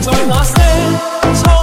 在那些。